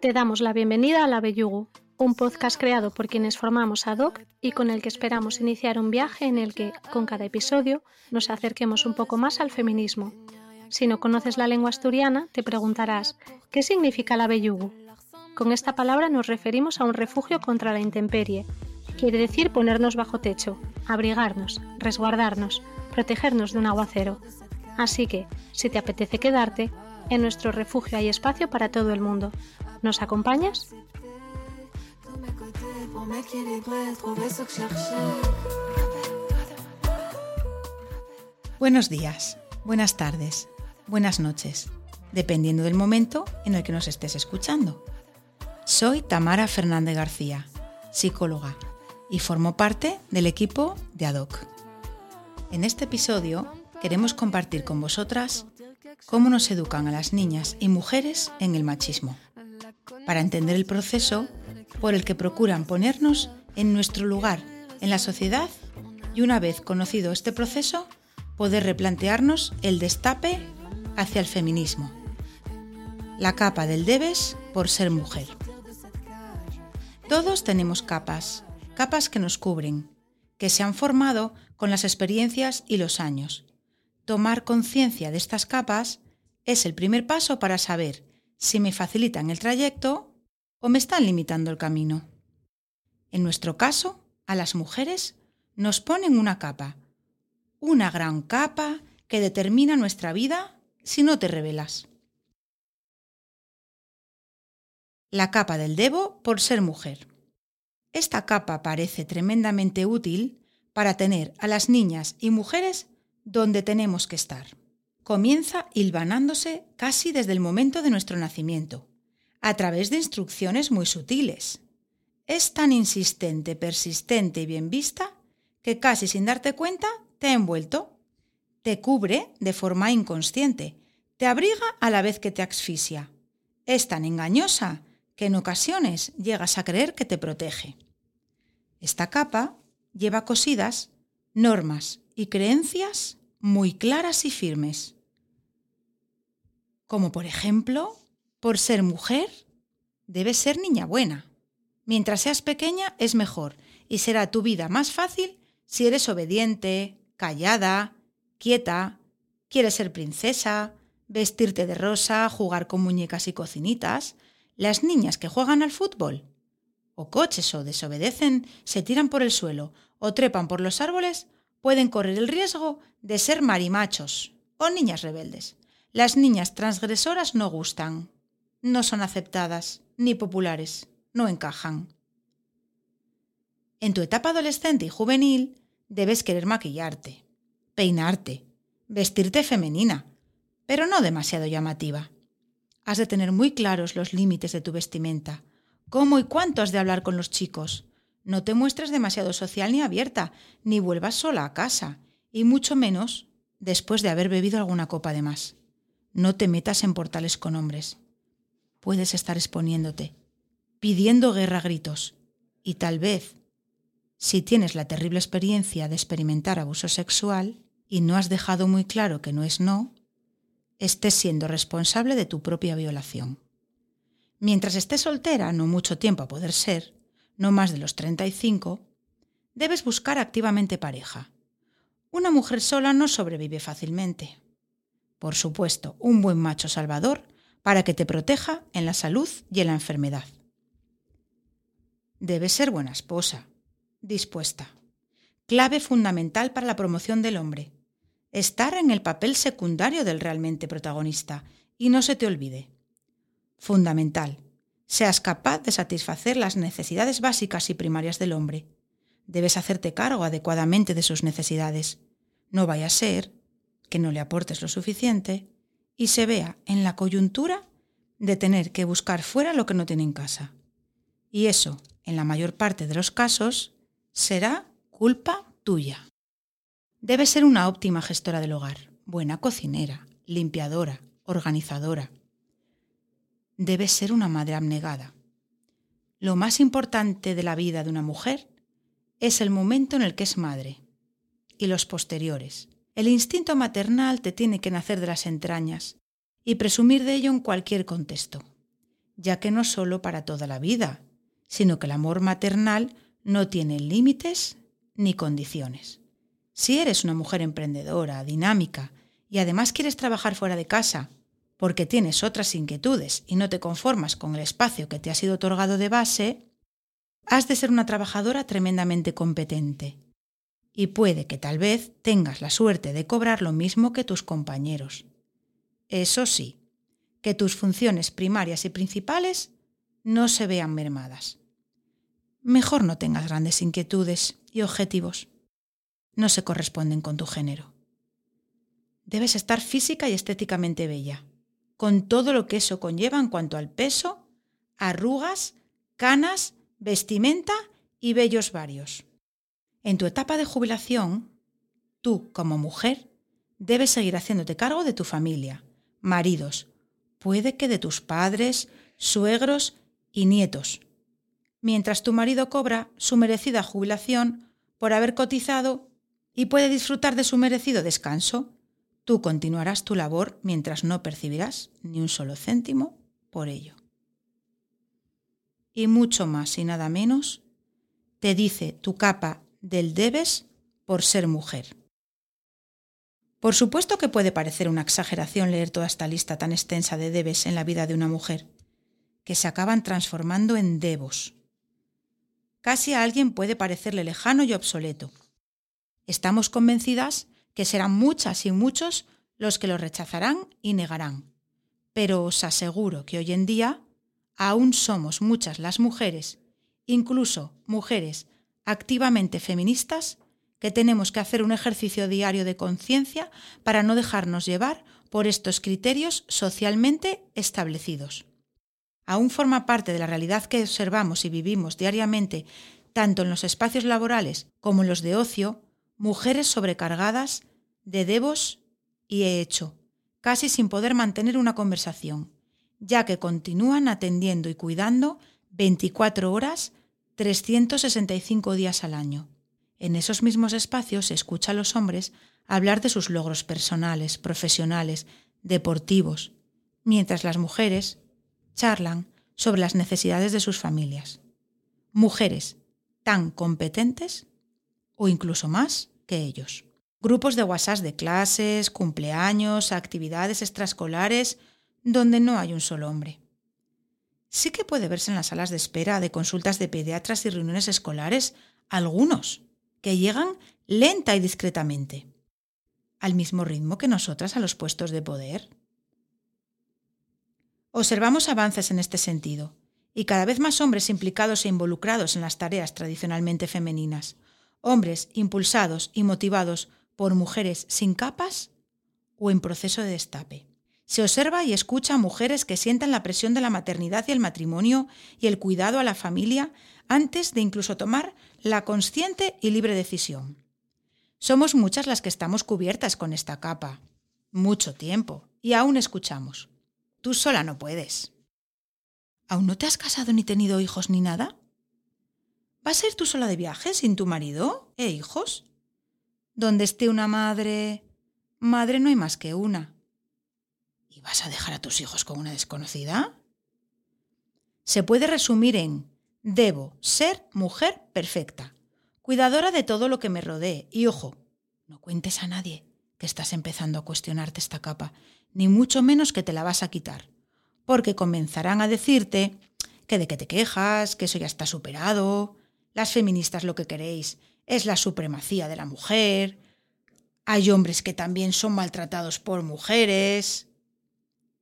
Te damos la bienvenida a La Bellugu, un podcast creado por quienes formamos ADOC y con el que esperamos iniciar un viaje en el que, con cada episodio, nos acerquemos un poco más al feminismo. Si no conoces la lengua asturiana, te preguntarás, ¿qué significa la Bellugu? Con esta palabra nos referimos a un refugio contra la intemperie. Quiere decir ponernos bajo techo, abrigarnos, resguardarnos, protegernos de un aguacero. Así que, si te apetece quedarte, en nuestro refugio hay espacio para todo el mundo. ¿Nos acompañas? Buenos días, buenas tardes, buenas noches, dependiendo del momento en el que nos estés escuchando. Soy Tamara Fernández García, psicóloga, y formo parte del equipo de ADOC. En este episodio queremos compartir con vosotras cómo nos educan a las niñas y mujeres en el machismo, para entender el proceso por el que procuran ponernos en nuestro lugar en la sociedad y una vez conocido este proceso, poder replantearnos el destape hacia el feminismo. La capa del debes por ser mujer. Todos tenemos capas, capas que nos cubren, que se han formado con las experiencias y los años. Tomar conciencia de estas capas es el primer paso para saber si me facilitan el trayecto o me están limitando el camino. En nuestro caso, a las mujeres nos ponen una capa, una gran capa que determina nuestra vida si no te revelas. La capa del debo por ser mujer. Esta capa parece tremendamente útil para tener a las niñas y mujeres donde tenemos que estar. Comienza hilvanándose casi desde el momento de nuestro nacimiento, a través de instrucciones muy sutiles. Es tan insistente, persistente y bien vista que casi sin darte cuenta te ha envuelto, te cubre de forma inconsciente, te abriga a la vez que te asfixia. Es tan engañosa que en ocasiones llegas a creer que te protege. Esta capa lleva cosidas normas y creencias muy claras y firmes. Como por ejemplo, por ser mujer, debes ser niña buena. Mientras seas pequeña es mejor y será tu vida más fácil si eres obediente, callada, quieta, quieres ser princesa, vestirte de rosa, jugar con muñecas y cocinitas. Las niñas que juegan al fútbol o coches o desobedecen, se tiran por el suelo o trepan por los árboles, pueden correr el riesgo de ser marimachos o niñas rebeldes. Las niñas transgresoras no gustan, no son aceptadas ni populares, no encajan. En tu etapa adolescente y juvenil debes querer maquillarte, peinarte, vestirte femenina, pero no demasiado llamativa. Has de tener muy claros los límites de tu vestimenta, ¿Cómo y cuánto has de hablar con los chicos? No te muestres demasiado social ni abierta, ni vuelvas sola a casa, y mucho menos después de haber bebido alguna copa de más. No te metas en portales con hombres. Puedes estar exponiéndote, pidiendo guerra a gritos, y tal vez, si tienes la terrible experiencia de experimentar abuso sexual y no has dejado muy claro que no es no, estés siendo responsable de tu propia violación. Mientras estés soltera, no mucho tiempo a poder ser, no más de los 35, debes buscar activamente pareja. Una mujer sola no sobrevive fácilmente. Por supuesto, un buen macho salvador para que te proteja en la salud y en la enfermedad. Debes ser buena esposa, dispuesta. Clave fundamental para la promoción del hombre. Estar en el papel secundario del realmente protagonista y no se te olvide fundamental. Seas capaz de satisfacer las necesidades básicas y primarias del hombre. Debes hacerte cargo adecuadamente de sus necesidades. No vaya a ser que no le aportes lo suficiente y se vea en la coyuntura de tener que buscar fuera lo que no tiene en casa. Y eso, en la mayor parte de los casos, será culpa tuya. Debes ser una óptima gestora del hogar, buena cocinera, limpiadora, organizadora, debe ser una madre abnegada. Lo más importante de la vida de una mujer es el momento en el que es madre y los posteriores. El instinto maternal te tiene que nacer de las entrañas y presumir de ello en cualquier contexto. ya que no solo para toda la vida, sino que el amor maternal no tiene límites ni condiciones. Si eres una mujer emprendedora, dinámica, y además quieres trabajar fuera de casa, porque tienes otras inquietudes y no te conformas con el espacio que te ha sido otorgado de base, has de ser una trabajadora tremendamente competente. Y puede que tal vez tengas la suerte de cobrar lo mismo que tus compañeros. Eso sí, que tus funciones primarias y principales no se vean mermadas. Mejor no tengas grandes inquietudes y objetivos. No se corresponden con tu género. Debes estar física y estéticamente bella, con todo lo que eso conlleva en cuanto al peso, arrugas, canas, vestimenta y vellos varios. En tu etapa de jubilación, tú, como mujer, debes seguir haciéndote cargo de tu familia, maridos, puede que de tus padres, suegros y nietos, mientras tu marido cobra su merecida jubilación por haber cotizado y puede disfrutar de su merecido descanso, tú continuarás tu labor mientras no percibirás ni un solo céntimo por ello. Y mucho más y nada menos te dice tu capa del debes por ser mujer. Por supuesto que puede parecer una exageración leer toda esta lista tan extensa de debes en la vida de una mujer, que se acaban transformando en debos. Casi a alguien puede parecerle lejano y obsoleto. Estamos convencidas que serán muchas y muchos los que lo rechazarán y negarán. Pero os aseguro que hoy en día aún somos muchas las mujeres, incluso mujeres activamente feministas, que tenemos que hacer un ejercicio diario de conciencia para no dejarnos llevar por estos criterios socialmente establecidos. Aún forma parte de la realidad que observamos y vivimos diariamente, tanto en los espacios laborales como en los de ocio, mujeres sobrecargadas de debos y he hecho, casi sin poder mantener una conversación, ya que continúan atendiendo y cuidando 24 horas, 365 días al año. En esos mismos espacios se escucha a los hombres hablar de sus logros personales, profesionales, deportivos, mientras las mujeres charlan sobre las necesidades de sus familias. Mujeres tan competentes o incluso más que ellos. Grupos de WhatsApp de clases, cumpleaños, actividades extraescolares, donde no hay un solo hombre. Sí que puede verse en las salas de espera de consultas de pediatras y reuniones escolares algunos, que llegan lenta y discretamente, al mismo ritmo que nosotras a los puestos de poder. Observamos avances en este sentido, y cada vez más hombres implicados e involucrados en las tareas tradicionalmente femeninas, hombres impulsados y motivados por mujeres sin capas o en proceso de destape. Se observa y escucha a mujeres que sientan la presión de la maternidad y el matrimonio y el cuidado a la familia antes de incluso tomar la consciente y libre decisión. Somos muchas las que estamos cubiertas con esta capa. Mucho tiempo. Y aún escuchamos. Tú sola no puedes. ¿Aún no te has casado ni tenido hijos ni nada? ¿Vas a ir tú sola de viaje sin tu marido e hijos? Donde esté una madre... Madre no hay más que una. ¿Y vas a dejar a tus hijos con una desconocida? Se puede resumir en Debo ser mujer perfecta, cuidadora de todo lo que me rodee. Y ojo, no cuentes a nadie que estás empezando a cuestionarte esta capa, ni mucho menos que te la vas a quitar, porque comenzarán a decirte que de qué te quejas, que eso ya está superado, las feministas lo que queréis es la supremacía de la mujer, hay hombres que también son maltratados por mujeres.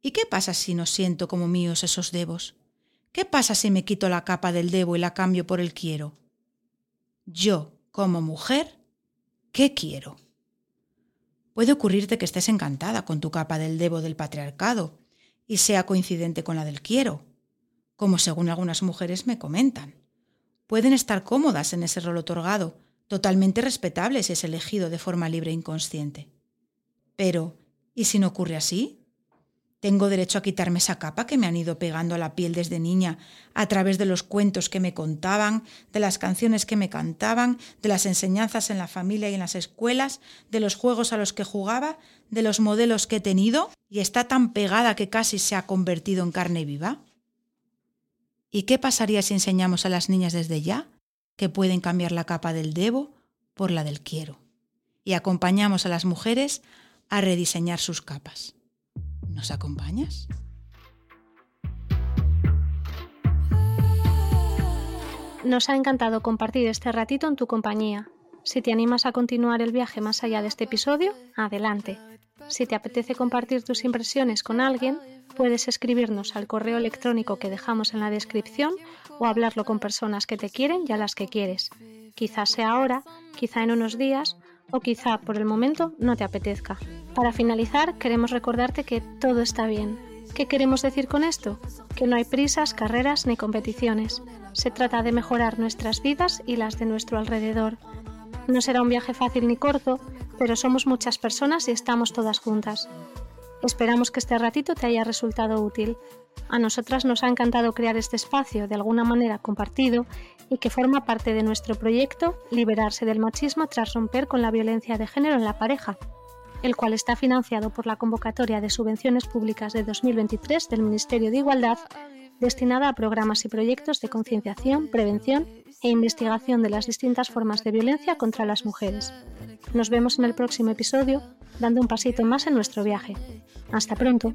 ¿Y qué pasa si no siento como míos esos debos? ¿Qué pasa si me quito la capa del debo y la cambio por el quiero? Yo, como mujer, ¿qué quiero? Puede ocurrirte que estés encantada con tu capa del debo del patriarcado y sea coincidente con la del quiero, como según algunas mujeres me comentan. Pueden estar cómodas en ese rol otorgado, totalmente respetable si es elegido de forma libre e inconsciente. Pero, ¿y si no ocurre así? Tengo derecho a quitarme esa capa que me han ido pegando a la piel desde niña, a través de los cuentos que me contaban, de las canciones que me cantaban, de las enseñanzas en la familia y en las escuelas, de los juegos a los que jugaba, de los modelos que he tenido, y está tan pegada que casi se ha convertido en carne viva. ¿Y qué pasaría si enseñamos a las niñas desde ya que pueden cambiar la capa del debo por la del quiero? Y acompañamos a las mujeres a rediseñar sus capas. ¿Nos acompañas? Nos ha encantado compartir este ratito en tu compañía. Si te animas a continuar el viaje más allá de este episodio, adelante. Si te apetece compartir tus impresiones con alguien, puedes escribirnos al correo electrónico que dejamos en la descripción o hablarlo con personas que te quieren y a las que quieres. Quizás sea ahora, quizá en unos días o quizá por el momento no te apetezca. Para finalizar, queremos recordarte que todo está bien. ¿Qué queremos decir con esto? Que no hay prisas, carreras ni competiciones. Se trata de mejorar nuestras vidas y las de nuestro alrededor. No será un viaje fácil ni corto, pero somos muchas personas y estamos todas juntas. Esperamos que este ratito te haya resultado útil. A nosotras nos ha encantado crear este espacio de alguna manera compartido y que forma parte de nuestro proyecto Liberarse del machismo tras romper con la violencia de género en la pareja, el cual está financiado por la convocatoria de subvenciones públicas de 2023 del Ministerio de Igualdad, destinada a programas y proyectos de concienciación, prevención e investigación de las distintas formas de violencia contra las mujeres. Nos vemos en el próximo episodio, dando un pasito más en nuestro viaje. Hasta pronto.